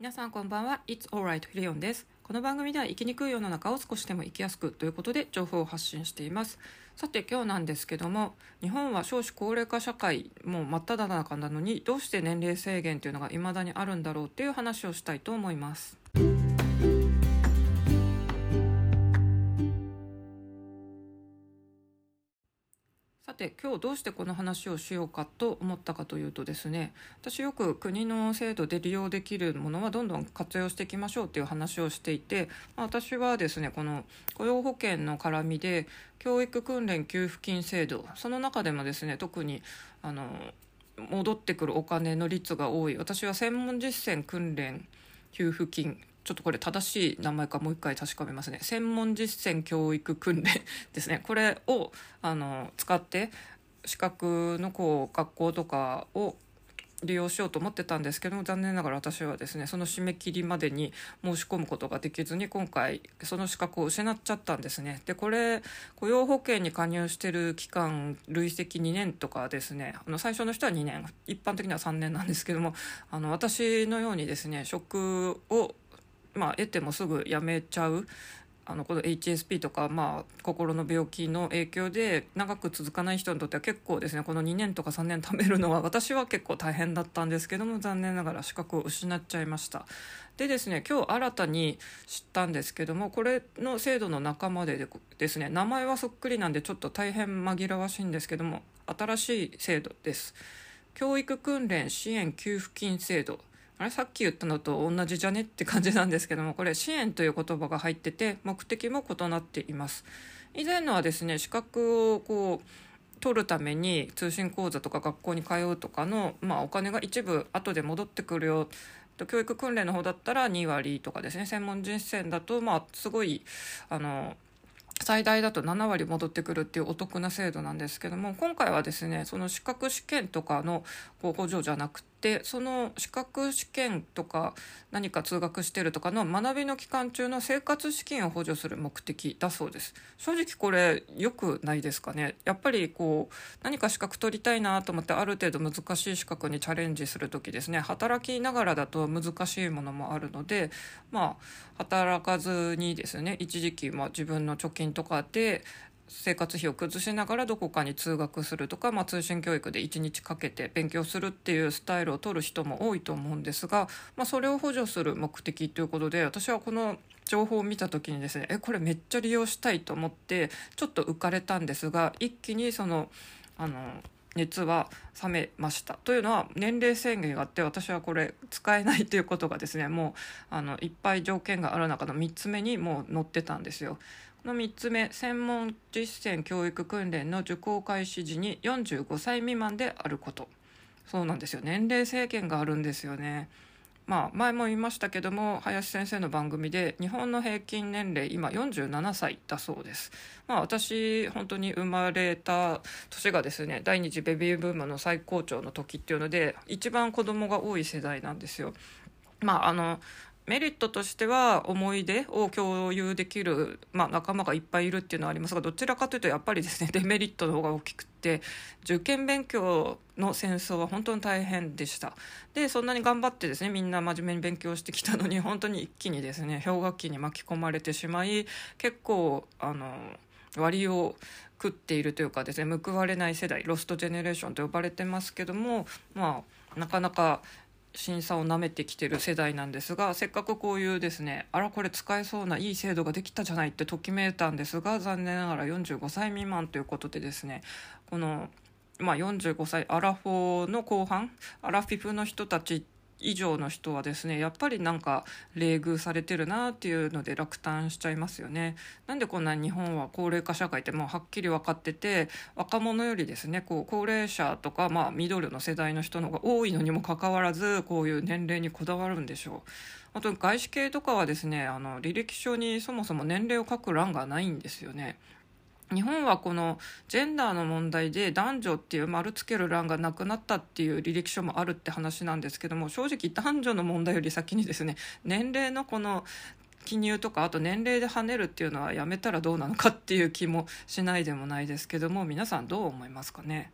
皆さんこんばんは。It's alright レオンです。この番組では生きにくい世の中を少しでも生きやすくということで情報を発信しています。さて今日なんですけども日本は少子高齢化社会もう真っ只中なのにどうして年齢制限というのが未だにあるんだろうっていう話をしたいと思います。て今日どうしてこの話をしようかと思ったかというとですね私よく国の制度で利用できるものはどんどん活用していきましょうっていう話をしていて、まあ、私はですねこの雇用保険の絡みで教育訓練給付金制度その中でもですね特にあの戻ってくるお金の率が多い。私は専門実践訓練給付金ちょっとこれ正しい名前かもう一回確かめますね。専門実践教育訓練ですね。これをあの使って資格のこう学校とかを利用しようと思ってたんですけども残念ながら私はですねその締め切りまでに申し込むことができずに今回その資格を失っちゃったんですね。でこれ雇用保険に加入してる期間累積2年とかですねあの最初の人は2年。一般的には3年なんですけどもあの私のようにですね職をまあ、得てもすぐ辞めちゃうあのこの HSP とか、まあ、心の病気の影響で長く続かない人にとっては結構ですね。この2年とか3年貯めるのは私は結構大変だったんですけども残念ながら資格を失っちゃいました。でですね今日新たに知ったんですけどもこれの制度の仲間でですね名前はそっくりなんでちょっと大変紛らわしいんですけども新しい制度です。教育訓練支援給付金制度。あれさっき言ったのと同じじゃね？って感じなんですけどもこれ支援という言葉が入ってて目的も異なっています。以前のはですね資格をこう取るために通信講座とか学校に通うとかの、まあ、お金が一部後で戻ってくるよ。教育訓練の方だったら2割とかですね専門実践だとまあすごいあの最大だと7割戻ってくるっていうお得な制度なんですけども今回はですねその資格試験とかのこう補助じゃなくでその資格試験とか何か通学してるとかの学びの期間中の生活資金を補助する目的だそうです。正直これ良くないですかね。やっぱりこう何か資格取りたいなと思ってある程度難しい資格にチャレンジする時ですね。働きながらだと難しいものもあるのでまあ働かずにですね一時期ま自分の貯金とかで生活費を崩しながらどこかに通学するとか、まあ、通信教育で1日かけて勉強するっていうスタイルを取る人も多いと思うんですが、まあ、それを補助する目的ということで私はこの情報を見た時にですねえこれめっちゃ利用したいと思ってちょっと浮かれたんですが一気にそのあの熱は冷めましたというのは年齢制限があって私はこれ使えないということがですねもうあのいっぱい条件がある中の3つ目にもう載ってたんですよ。の3つ目専門実践教育訓練の受講開始時に45歳未満であること。そうなんですよ年齢制限があるんですよね。まあ前も言いましたけども林先生の番組で日本の平均年齢今47歳だそうです。まあ私本当に生まれた年がですね第二次ベビーブームの最高潮の時っていうので一番子供が多い世代なんですよ。まああのメリットとしては思い出を共有できる、まあ、仲間がいっぱいいるっていうのはありますがどちらかというとやっぱりですね デメリットの方が大きくて受験勉強の戦争は本当に大変でした。でそんなに頑張ってですねみんな真面目に勉強してきたのに 本当に一気にですね氷河期に巻き込まれてしまい結構あの割を食っているというかですね報われない世代ロストジェネレーションと呼ばれてますけどもまあなかなか審査をなめてきてる世代なんですがせっかくこういうですねあらこれ使えそうないい制度ができたじゃないってときめいたんですが残念ながら45歳未満ということでですねこの、まあ、45歳アラフォーの後半アラフィフの人たちって以上の人はですねやっぱりなんか冷遇されてるなっていうので落胆しちゃいますよね。なんでこんな日本は高齢化社会ってもうはっきり分かってて若者よりですねこう高齢者とかまあミドルの世代の人の方が多いのにもかかわらずこういう年齢にこだわるんでしょう。あと外資系とかはですねあの履歴書にそもそも年齢を書く欄がないんですよね。日本はこのジェンダーの問題で男女っていう丸つける欄がなくなったっていう履歴書もあるって話なんですけども正直男女の問題より先にですね 年齢のこの記入とかあと年齢で跳ねるっていうのはやめたらどうなのかっていう気もしないでもないですけども皆さんどう思いますかね？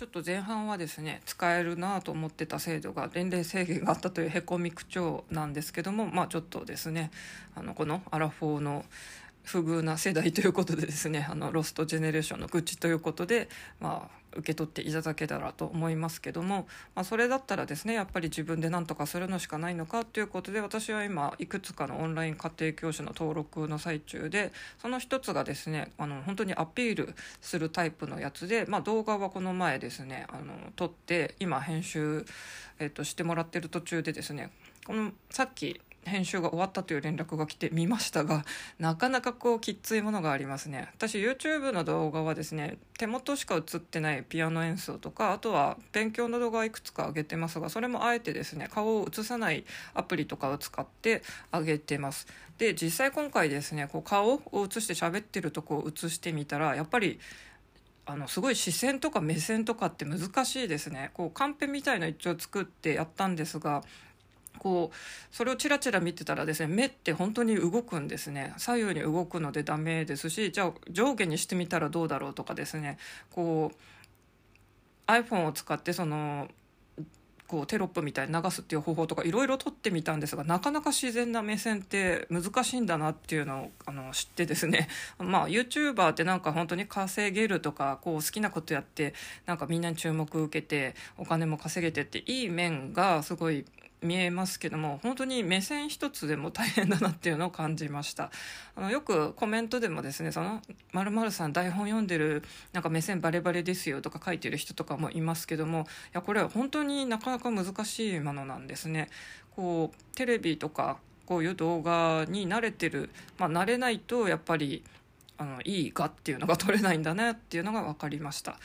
ちょっと前半はですね使えるなと思ってた制度が年齢制限があったというへこみ口調なんですけどもまあちょっとですねあのこのアラフォーの不遇な世代ということでですねあのロストジェネレーションの愚痴ということで、まあ、受け取っていただけたらと思いますけども、まあ、それだったらですねやっぱり自分で何とかするのしかないのかということで私は今いくつかのオンライン家庭教師の登録の最中でその一つがですねあの本当にアピールするタイプのやつで、まあ、動画はこの前ですねあの撮って今編集、えっと、してもらってる途中でですねこのさっき編集が終わったという連絡が来て見ましたがなかなかこうきついものがありますね。私 YouTube の動画はですね手元しか映ってないピアノ演奏とかあとは勉強の動画いくつか上げてますがそれもあえてですね顔を映さないアプリとかを使って上げてます。で実際今回ですねこう顔を映して喋ってるとこを映してみたらやっぱりあのすごい視線とか目線とかって難しいですね。こうカンペみたいな一応作ってやったんですがこうそれをちらちら見てたらですね目って本当に動くんですね。左右に動くのでダメですしじゃあ上下にしてみたらどうだろうとかですね。こう iPhone を使ってそのこうテロップみたいに流すっていう方法とかいろいろ撮ってみたんですがなかなか自然な目線って難しいんだなっていうのをあの知ってですね。まあ YouTuber ってなんか本当に稼げるとかこう好きなことやってなんかみんなに注目受けてお金も稼げてっていい面がすごい見えますけども本当に目線一つでも大変だなっていうのを感じました あのよくコメントでもですね「その〇〇さん台本読んでるなんか目線バレバレですよ」とか書いてる人とかもいますけどもいやこれは本当になかなか難しいものなんですねこうテレビとかこういう動画に慣れてる、まあ、慣れないとやっぱりあのいい画っていうのが撮れないんだなっていうのが分かりました。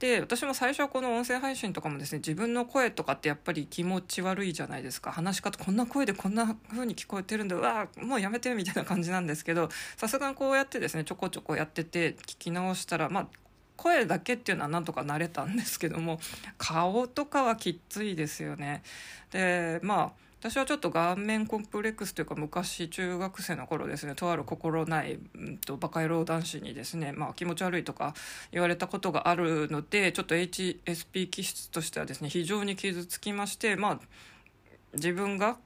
で私も最初はこの音声配信とかもですね自分の声とかってやっぱり気持ち悪いじゃないですか話し方こんな声でこんな風に聞こえてるんでうわもうやめてみたいな感じなんですけど さすがにこうやってですねちょこちょこやってて聞き直したらまあ声だけっていうのはなんとか慣れたんですけども顔とかはきついですよね。でまあ私はちょっと顔面コンプレックスというか昔中学生の頃ですねとある心ない、うんと、バカ野郎男子にですね、まあ、気持ち悪いとか言われたことがあるのでちょっと HSP 気質としてはですね非常に傷つきましてまあ自分が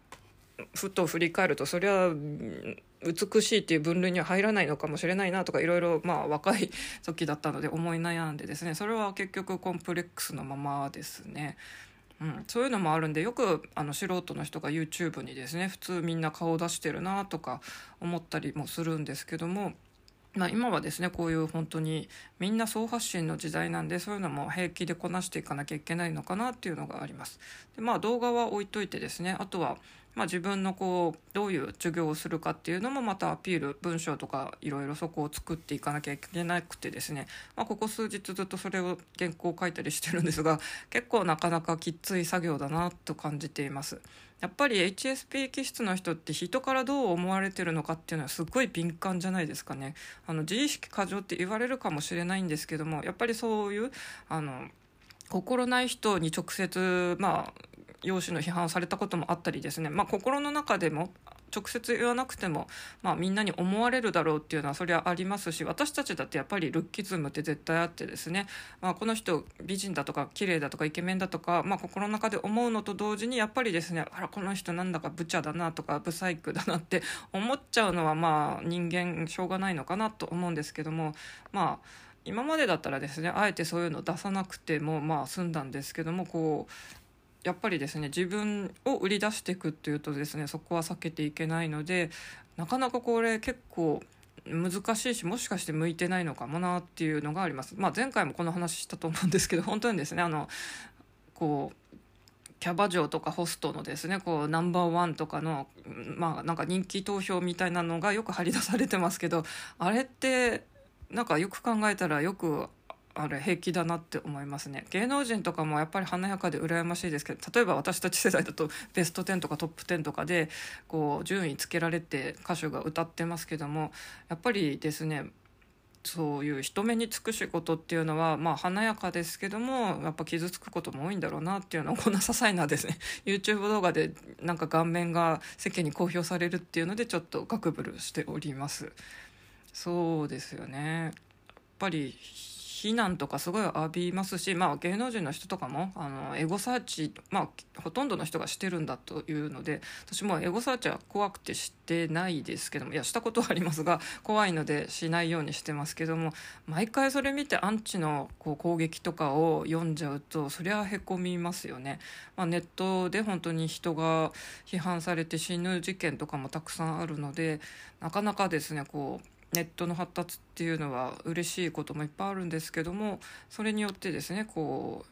ふと振り返るとそれは美しいっていう分類には入らないのかもしれないなとかいろいろまあ若い時だったので思い悩んでですねそれは結局コンプレックスのままですね。うん、そういうのもあるんでよくあの素人の人が YouTube にですね普通みんな顔出してるなとか思ったりもするんですけども。まあ、今はですねこういう本当にみんな総発信の時代なんでそういうのも平気でこなしていかなきゃいけないのかなっていうのがあります。でまあ動画は置いといてですねあとはまあ、自分のこうどういう授業をするかっていうのもまたアピール文章とかいろいろそこを作っていかなきゃいけなくてですね、まあ、ここ数日ずっとそれを原稿を書いたりしてるんですが 結構なかなかきっつい作業だなと感じています。やっぱり HSP 気質の人って人からどう思われてるのかっていうのはすごい敏感じゃないですかね。あの自意識過剰って言われるかもしれないんですけどもやっぱりそういうあの心ない人に直接まあ容姿の批判をされたこともあったりですね、まあ、心の中でも直接言わなくても、まあ、みんなに思われるだろうっていうのはそれはありますし私たちだってやっぱりルッキズムって絶対あってですね、まあ、この人美人だとか綺麗だとかイケメンだとか、まあ、心の中で思うのと同時にやっぱりですねあらこの人なんだかブチャだなとかブサイクだなって思っちゃうのはまあ人間しょうがないのかなと思うんですけどもまあ今までだったらですねあえてそういうの出さなくてもまあ済んだんですけどもこうやっぱりですね自分を売り出していくっていうとですねそこは避けていけないのでなかなかこれ結構難しいしもしかして向いてないのかもなっていうのがあります。まあ、前回もこの話したと思うんですけど本当にですねあのこうキャバ嬢とかホストのですねこうナンバーワンとかのまあなんか人気投票みたいなのがよく張り出されてますけどあれってなんかよく考えたらよくあれ平気だなって思いますね。芸能人とかもやっぱり華やかで羨ましいですけど例えば私たち世代だとベスト10とかトップ10とかでこう順位つけられて歌手が歌ってますけどもやっぱりですねそういう人目につく仕事っていうのはまあ華やかですけどもやっぱ傷つくことも多いんだろうなっていうのをこんな些細なですね YouTube 動画でなんか顔面が世間に公表されるっていうのでちょっとガクブルしております。そうですよね。やっぱり非難とかすごい浴びますし、まあ、芸能人の人とかもあのエゴサーチ、まあ、ほとんどの人がしてるんだというので私もエゴサーチは怖くてしてないですけどもいやしたことはありますが怖いのでしないようにしてますけども毎回それ見てアンチのこう攻撃とかを読んじゃうとそりゃへこみますよね。まあ、ネットで本当に人が批判されて死ぬ事件とかもたくさんあるのでなかなかですねこうネットの発達っていうのは嬉しいこともいっぱいあるんですけどもそれによってですねこ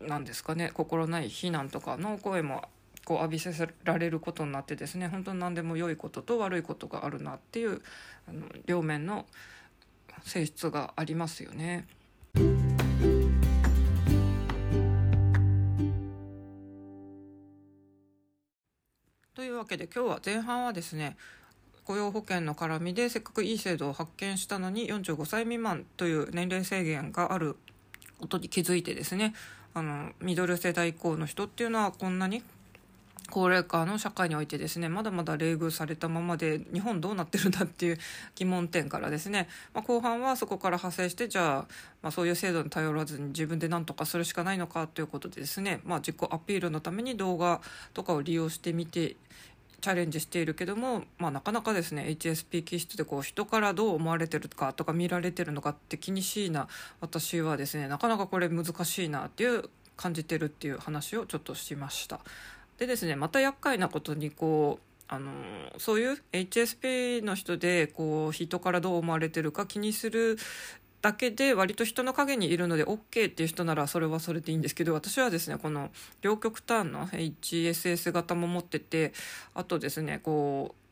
うなんですかね心ない非難とかの声もこう浴びせられることになってですね本当に何でも良いことと悪いことがあるなっていうあの両面の性質がありますよね。というわけで今日は前半はですね雇用保険の絡みでせっかくいい制度を発見したのに45歳未満という年齢制限があることに気づいてですねあのミドル世代以降の人っていうのはこんなに高齢化の社会においてですねまだまだ冷遇されたままで日本どうなってるんだっていう疑問点からですね、まあ、後半はそこから派生してじゃあ,、まあそういう制度に頼らずに自分で何とかするしかないのかということでですね、まあ、自己アピールのために動画とかを利用してみてチャレンジしているけども、まあ、なかなかですね HSP 気質でこう人からどう思われてるかとか見られてるのかって気にしいな私はですねなかなかこれ難しいなっていう感じてるっていう話をちょっとしました。でですねまた厄介なことにこうあのそういう HSP の人でこう人からどう思われてるか気にするだけで割と人の陰にいるので OK っていう人ならそれはそれでいいんですけど私はですねこの両極端の HSS 型も持っててあとですねこう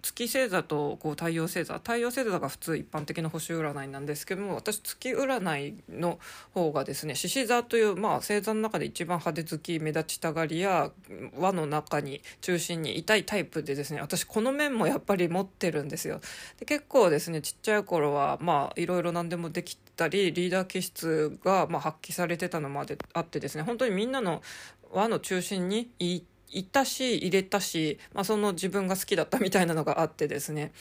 月星座とこう太陽星座太陽星座が普通一般的な星占いなんですけども私月占いの方がですね獅子座という、まあ、星座の中で一番派手好き目立ちたがりや輪の中に中心にいたいタイプでですね私この面もやっぱり持ってるんですよ。で結構ですねちっちゃい頃はまあいろいろ何でもできたりリーダー気質がまあ発揮されてたのまであってですね本当にみんなの輪の中心にいていたし入れたし、まあ、その自分が好きだったみたいなのがあってですね。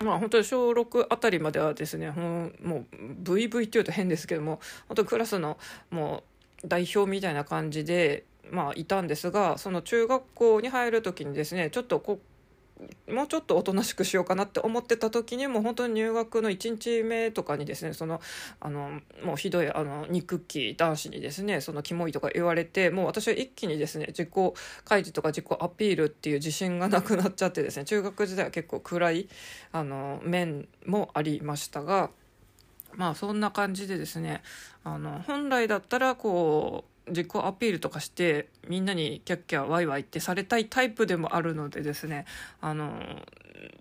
まあ本当に小6あたりまではですねもう VV っていうと変ですけども本当クラスのもう代表みたいな感じでまあいたんですがその中学校に入る時にですねちょっとこもうちょっとおとなしくしようかなって思ってた時にも本当に入学の1日目とかにですねそのあのもうひどいあの憎き男子にですねそのキモいとか言われてもう私は一気にですね自己開示とか自己アピールっていう自信がなくなっちゃってですね中学時代は結構暗いあの面もありましたがまあそんな感じでですねあの本来だったらこう自己アピールとかしてみんなにキャッキャワイワイってされたいタイプでもあるのでですねあの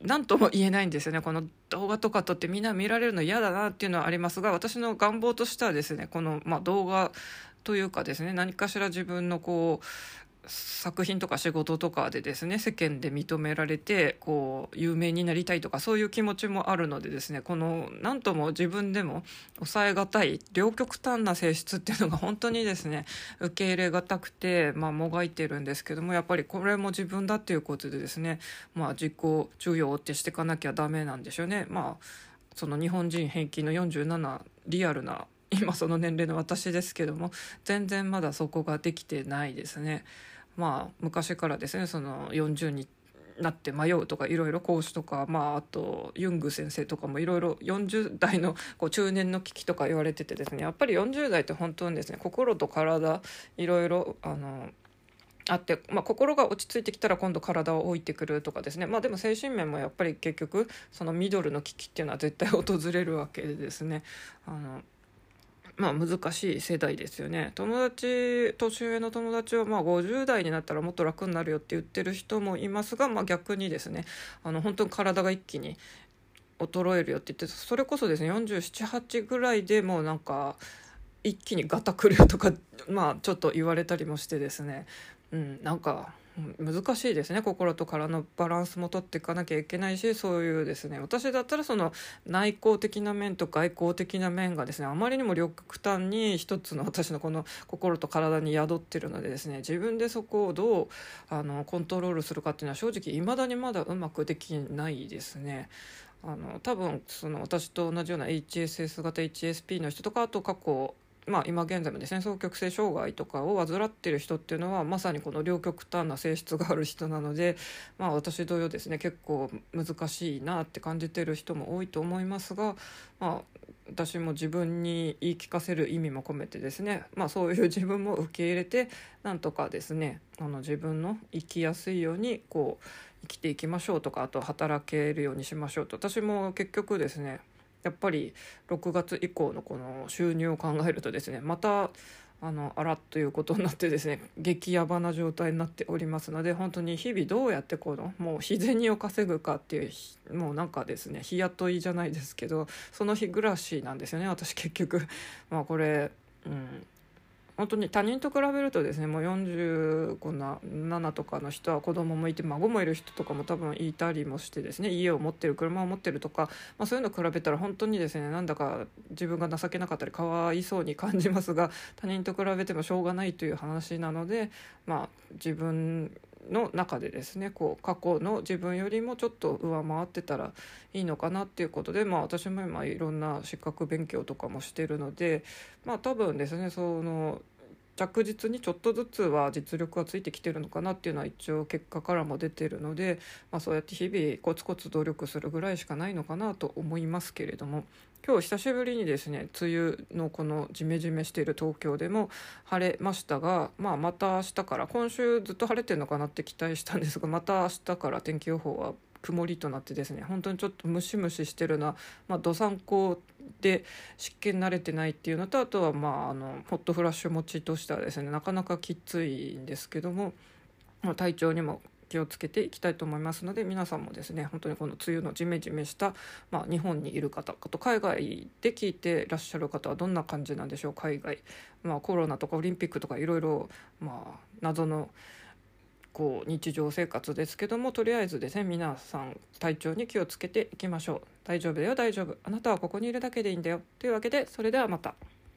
何とも言えないんですよね。この動画とか撮ってみんな見られるの嫌だなっていうのはありますが私の願望としてはですねこの、まあ、動画というかですね何かしら自分のこう作品とか仕事とかでですね世間で認められてこう有名になりたいとかそういう気持ちもあるのでですねこの何とも自分でも抑えがたい両極端な性質っていうのが本当にですね受け入れがたくて、まあ、もがいてるんですけどもやっぱりこれも自分だっていうことでですね、まあ、自己重要ってしていかなきゃダメなんでしょうね。まあその日本人平均の47リアルな今その年齢の私ですけども全然まだそこができてないですね。まあ昔からですねその40になって迷うとかいろいろ講師とか、まあ、あとユング先生とかもいろいろ40代のこう中年の危機とか言われててですねやっぱり40代って本当にですね心と体いろいろあのあって、まあ、心が落ち着いてきたら今度体を置いてくるとかですね。まあでも精神面もやっぱり結局そのミドルの危機っていうのは絶対訪れるわけでですね。あのまあ難しい世代ですよね。友達年上の友達はまあ50代になったらもっと楽になるよって言ってる人もいますが、まあ、逆にですねあの本当に体が一気に衰えるよって言ってそれこそですね478ぐらいでもうなんか一気にガタくるよとかまあちょっと言われたりもしてですね。うんなんか難しいですね心と体のバランスも取っていかなきゃいけないしそういうですね私だったらその内向的な面と外向的な面がですねあまりにも極端に一つの私のこの心と体に宿ってるのでですね自分でそこをどうあのコントロールするかっていうのは正直いまだにまだうまくできないですね。あの多分その私と同じような HSS 型 HSP の人とかあと過去まあ、今現在もですね双極性障害とかを患ってる人っていうのはまさにこの両極端な性質がある人なので、まあ、私同様ですね結構難しいなって感じてる人も多いと思いますが、まあ、私も自分に言い聞かせる意味も込めてですね、まあ、そういう自分も受け入れてなんとかですねあの自分の生きやすいようにこう生きていきましょうとかあと働けるようにしましょうと私も結局ですねやっぱり6月以降のこの収入を考えるとですねまたあのあらということになってですね激ヤバな状態になっておりますので本当に日々どうやってこのもう日銭を稼ぐかっていうもうなんかですね日雇いじゃないですけどその日暮らしなんですよね私結局。まあこれうん本当に他人と比べるとですねもう47とかの人は子供もいて孫もいる人とかも多分いたりもしてですね家を持ってる車を持ってるとか、まあ、そういうの比べたら本当にですねなんだか自分が情けなかったりかわいそうに感じますが他人と比べてもしょうがないという話なので、まあ、自分の中でですねこう過去の自分よりもちょっと上回ってたらいいのかなっていうことで、まあ、私も今いろんな資格勉強とかもしてるので、まあ、多分ですねその着実にちょっとずつは実力がついてきてるのかなっていうのは一応結果からも出てるので、まあ、そうやって日々コツコツ努力するぐらいしかないのかなと思いますけれども。今日久しぶりにですね梅雨のこのジメジメしている東京でも晴れましたが、まあ、また明日から今週ずっと晴れてるのかなって期待したんですがまた明日から天気予報は曇りとなってですね本当にちょっとムシムシしてるな、まあ、どさんこで湿気に慣れてないっていうのとあとはまああのホットフラッシュ持ちとしてはですねなかなかきついんですけども、まあ、体調にも気をつけていきたいと思いますので皆さんもですね本当にこの梅雨のジメジメした、まあ、日本にいる方と海外で聞いてらっしゃる方はどんな感じなんでしょう海外、まあ、コロナとかオリンピックとかいろいろ謎の。こう日常生活ですけどもとりあえずですね皆さん体調に気をつけていきましょう。大丈夫だよ大丈夫。あなたはここにいるだけでいいんだよ。というわけでそれではまた。